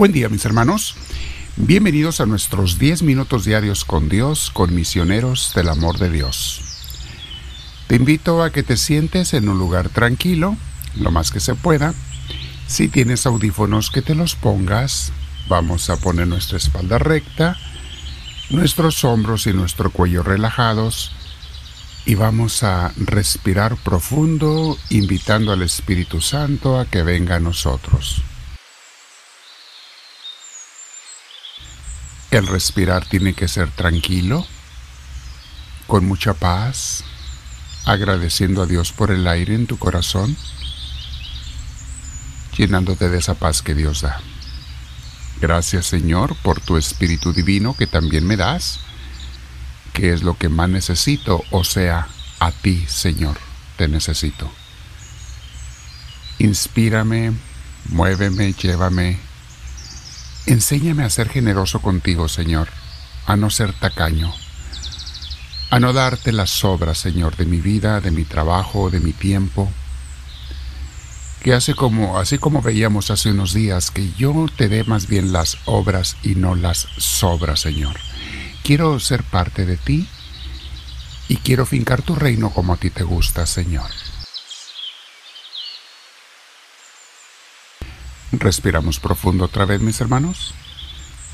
Buen día mis hermanos. Bienvenidos a nuestros 10 minutos diarios con Dios, con misioneros del amor de Dios. Te invito a que te sientes en un lugar tranquilo, lo más que se pueda. Si tienes audífonos que te los pongas, vamos a poner nuestra espalda recta, nuestros hombros y nuestro cuello relajados y vamos a respirar profundo, invitando al Espíritu Santo a que venga a nosotros. El respirar tiene que ser tranquilo, con mucha paz, agradeciendo a Dios por el aire en tu corazón, llenándote de esa paz que Dios da. Gracias Señor por tu Espíritu Divino que también me das, que es lo que más necesito, o sea, a ti Señor te necesito. Inspírame, muéveme, llévame, Enséñame a ser generoso contigo, Señor, a no ser tacaño, a no darte las sobras, Señor, de mi vida, de mi trabajo, de mi tiempo. Que hace como, así como veíamos hace unos días, que yo te dé más bien las obras y no las sobras, Señor. Quiero ser parte de ti y quiero fincar tu reino como a ti te gusta, Señor. Respiramos profundo otra vez, mis hermanos,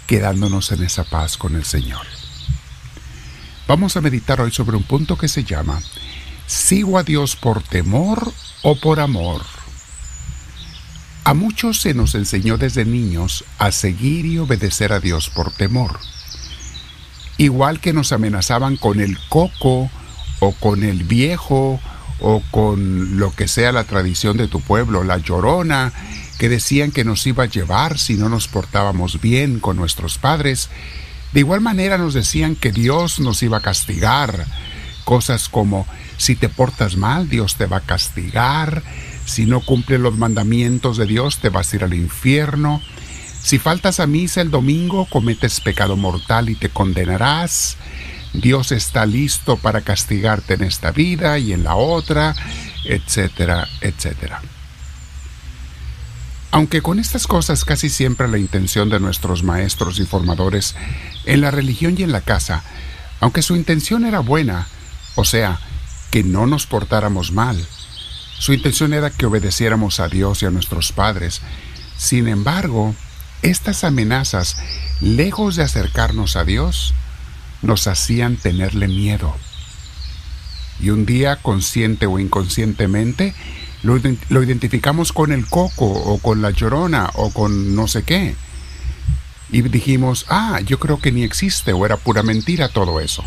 quedándonos en esa paz con el Señor. Vamos a meditar hoy sobre un punto que se llama ¿Sigo a Dios por temor o por amor? A muchos se nos enseñó desde niños a seguir y obedecer a Dios por temor. Igual que nos amenazaban con el coco o con el viejo o con lo que sea la tradición de tu pueblo, la llorona, que decían que nos iba a llevar si no nos portábamos bien con nuestros padres. De igual manera nos decían que Dios nos iba a castigar. Cosas como, si te portas mal, Dios te va a castigar. Si no cumples los mandamientos de Dios, te vas a ir al infierno. Si faltas a misa el domingo, cometes pecado mortal y te condenarás. Dios está listo para castigarte en esta vida y en la otra, etcétera, etcétera. Aunque con estas cosas casi siempre la intención de nuestros maestros y formadores en la religión y en la casa, aunque su intención era buena, o sea, que no nos portáramos mal, su intención era que obedeciéramos a Dios y a nuestros padres. Sin embargo, estas amenazas, lejos de acercarnos a Dios, nos hacían tenerle miedo. Y un día, consciente o inconscientemente, lo, identificamos con el coco o con la llorona o con no sé qué. Y dijimos, ah, yo creo que ni existe o era pura mentira todo eso.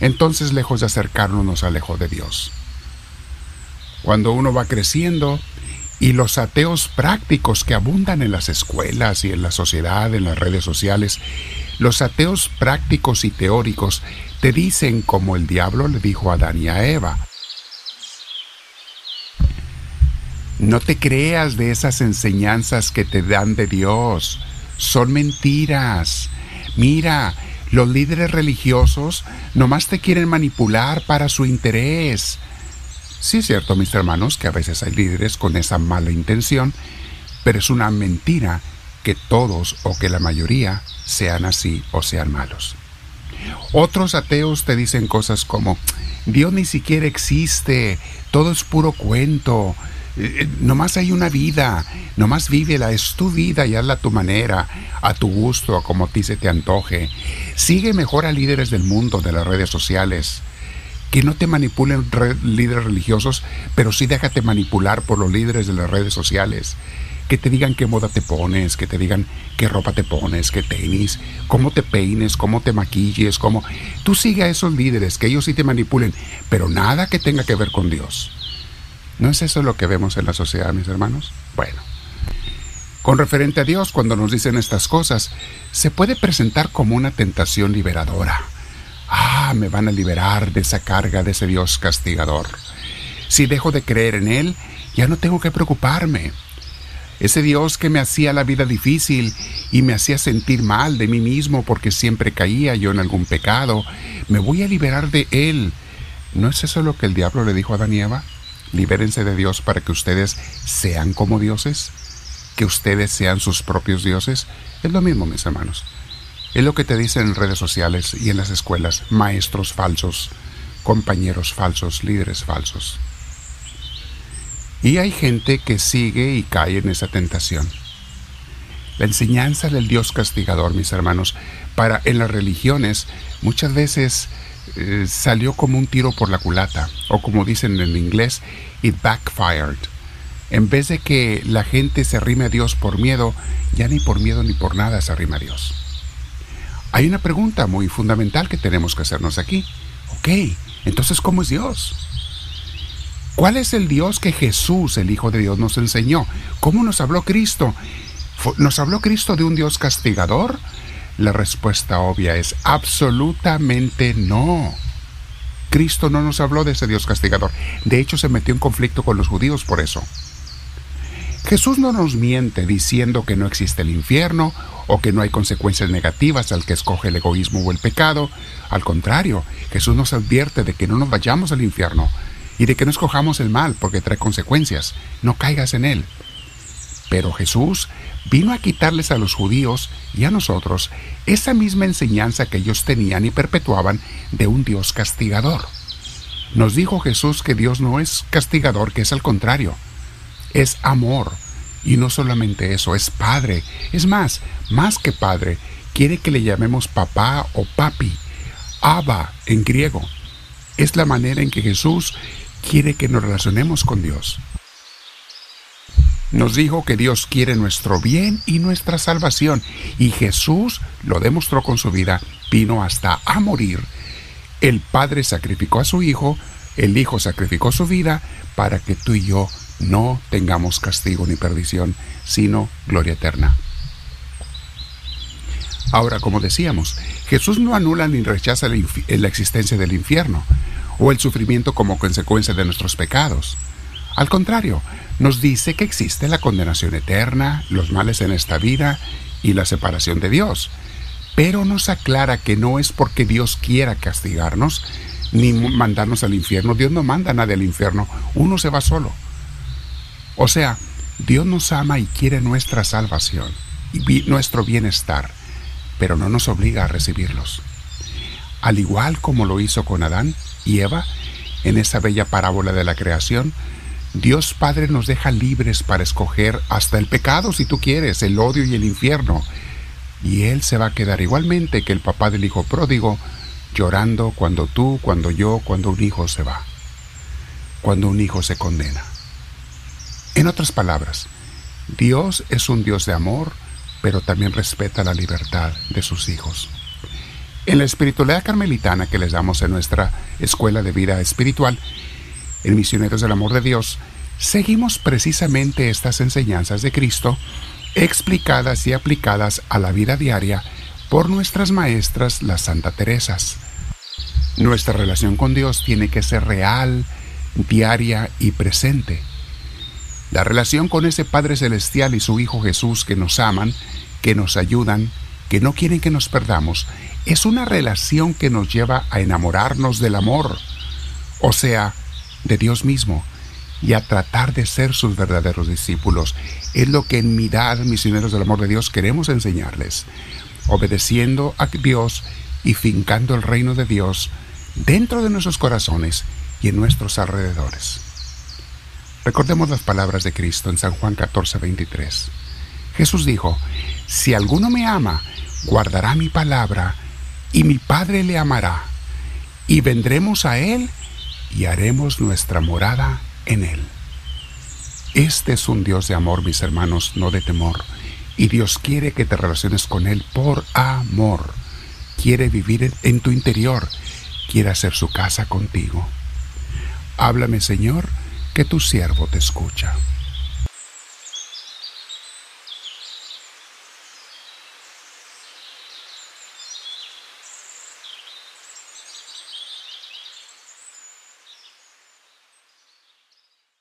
Entonces, lejos de acercarnos, nos alejó de Dios. Cuando uno va creciendo y los ateos prácticos que abundan en las escuelas y en la sociedad, en las redes sociales, los ateos prácticos y teóricos te dicen como el diablo le dijo a Adán y a Eva, No te creas de esas enseñanzas que te dan de Dios. Son mentiras. Mira, los líderes religiosos nomás te quieren manipular para su interés. Sí es cierto, mis hermanos, que a veces hay líderes con esa mala intención, pero es una mentira que todos o que la mayoría sean así o sean malos. Otros ateos te dicen cosas como, Dios ni siquiera existe, todo es puro cuento, eh, eh, nomás hay una vida, nomás vívela, es tu vida y hazla a tu manera, a tu gusto, a como a ti se te antoje. Sigue mejor a líderes del mundo, de las redes sociales. Que no te manipulen líderes religiosos, pero sí déjate manipular por los líderes de las redes sociales. Que te digan qué moda te pones, que te digan qué ropa te pones, qué tenis, cómo te peines, cómo te maquilles, cómo... Tú sigue a esos líderes, que ellos sí te manipulen, pero nada que tenga que ver con Dios. ¿No es eso lo que vemos en la sociedad, mis hermanos? Bueno, con referente a Dios, cuando nos dicen estas cosas, se puede presentar como una tentación liberadora. Ah, me van a liberar de esa carga de ese Dios castigador. Si dejo de creer en Él, ya no tengo que preocuparme. Ese Dios que me hacía la vida difícil y me hacía sentir mal de mí mismo porque siempre caía yo en algún pecado, me voy a liberar de Él. ¿No es eso lo que el diablo le dijo a Adán libérense de Dios para que ustedes sean como dioses. que ustedes sean sus propios dioses? Es lo mismo, mis hermanos. Es lo que te dicen en redes sociales y en las escuelas, maestros falsos, compañeros falsos, líderes falsos. Y hay gente que sigue y cae en esa tentación. La enseñanza del Dios castigador, mis hermanos, para en las religiones muchas veces eh, salió como un tiro por la culata, o como dicen en inglés, it backfired. En vez de que la gente se arrime a Dios por miedo, ya ni por miedo ni por nada se arrima a Dios. Hay una pregunta muy fundamental que tenemos que hacernos aquí. Ok, entonces, ¿cómo es Dios? ¿Cuál es el Dios que Jesús, el Hijo de Dios, nos enseñó? ¿Cómo nos habló Cristo? ¿Nos habló Cristo de un Dios castigador? La respuesta obvia es absolutamente no. Cristo no nos habló de ese Dios castigador. De hecho, se metió en conflicto con los judíos por eso. Jesús no nos miente diciendo que no existe el infierno o que no hay consecuencias negativas al que escoge el egoísmo o el pecado. Al contrario, Jesús nos advierte de que no nos vayamos al infierno, y de que no escojamos el mal porque trae consecuencias. No caigas en él. Pero Jesús vino a quitarles a los judíos y a nosotros esa misma enseñanza que ellos tenían y perpetuaban de un Dios castigador. Nos dijo Jesús que Dios no es castigador, que es al contrario, es amor. Y no solamente eso, es padre. Es más, más que padre, quiere que le llamemos papá o papi, Abba en griego. Es la manera en que Jesús quiere que nos relacionemos con Dios. Nos dijo que Dios quiere nuestro bien y nuestra salvación, y Jesús lo demostró con su vida, vino hasta a morir. El Padre sacrificó a su Hijo, el Hijo sacrificó su vida para que tú y yo no tengamos castigo ni perdición, sino gloria eterna. Ahora, como decíamos, Jesús no anula ni rechaza la existencia del infierno o el sufrimiento como consecuencia de nuestros pecados. Al contrario, nos dice que existe la condenación eterna, los males en esta vida y la separación de Dios. Pero nos aclara que no es porque Dios quiera castigarnos ni mandarnos al infierno. Dios no manda a nadie al infierno, uno se va solo. O sea, Dios nos ama y quiere nuestra salvación y nuestro bienestar, pero no nos obliga a recibirlos. Al igual como lo hizo con Adán, y Eva, en esa bella parábola de la creación, Dios Padre nos deja libres para escoger hasta el pecado si tú quieres, el odio y el infierno. Y Él se va a quedar igualmente que el papá del hijo pródigo, llorando cuando tú, cuando yo, cuando un hijo se va, cuando un hijo se condena. En otras palabras, Dios es un Dios de amor, pero también respeta la libertad de sus hijos. En la espiritualidad carmelitana que les damos en nuestra escuela de vida espiritual, en Misioneros del Amor de Dios, seguimos precisamente estas enseñanzas de Cristo explicadas y aplicadas a la vida diaria por nuestras maestras, las Santa Teresas. Nuestra relación con Dios tiene que ser real, diaria y presente. La relación con ese Padre Celestial y su Hijo Jesús que nos aman, que nos ayudan, que no quieren que nos perdamos, es una relación que nos lleva a enamorarnos del amor, o sea, de Dios mismo, y a tratar de ser sus verdaderos discípulos. Es lo que en Mirad, misioneros del amor de Dios, queremos enseñarles, obedeciendo a Dios y fincando el reino de Dios dentro de nuestros corazones y en nuestros alrededores. Recordemos las palabras de Cristo en San Juan 14, 23. Jesús dijo, Si alguno me ama, guardará mi palabra, y mi Padre le amará, y vendremos a Él y haremos nuestra morada en Él. Este es un Dios de amor, mis hermanos, no de temor, y Dios quiere que te relaciones con Él por amor. Quiere vivir en tu interior, quiere hacer su casa contigo. Háblame, Señor, que tu siervo te escucha.